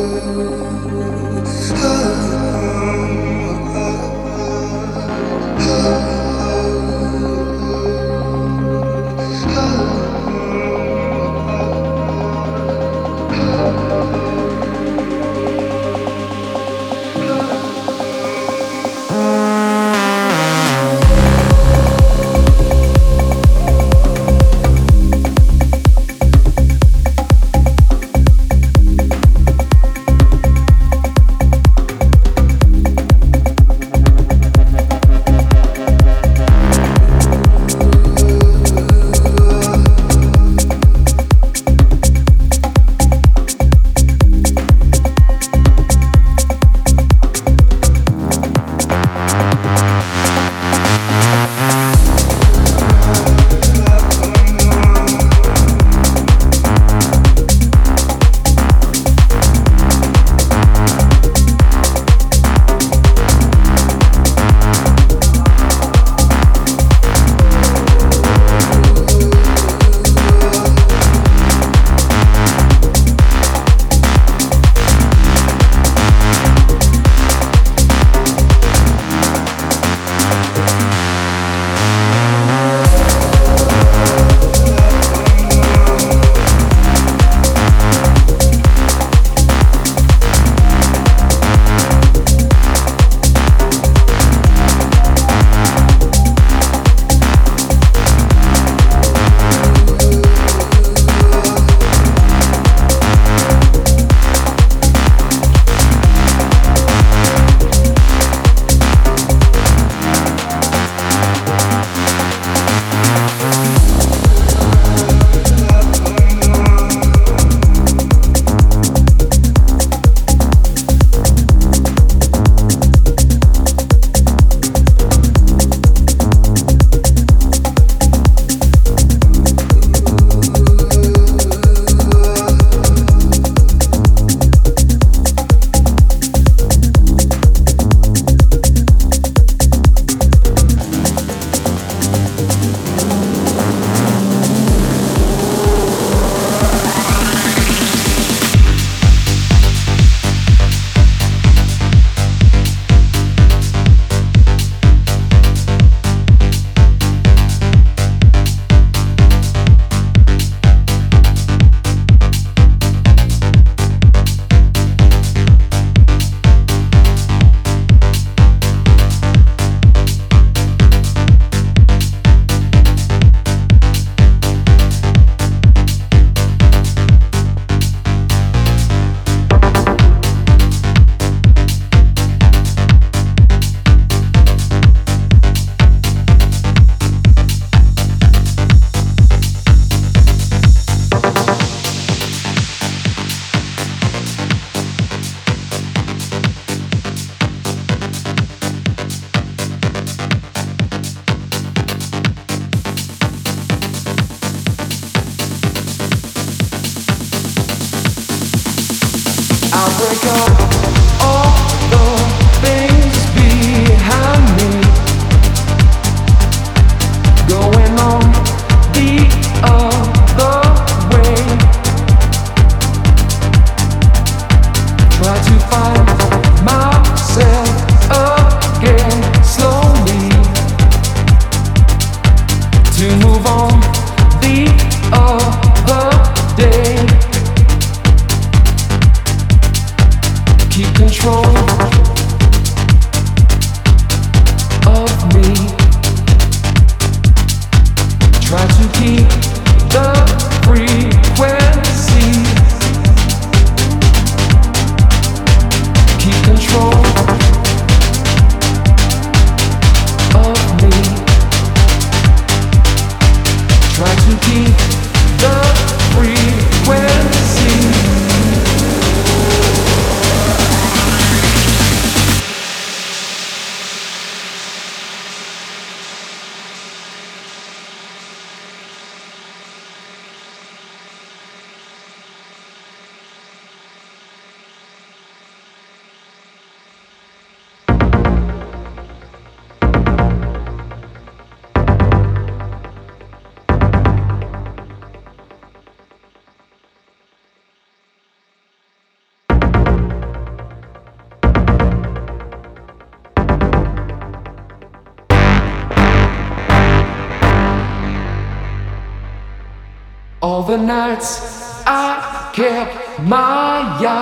you.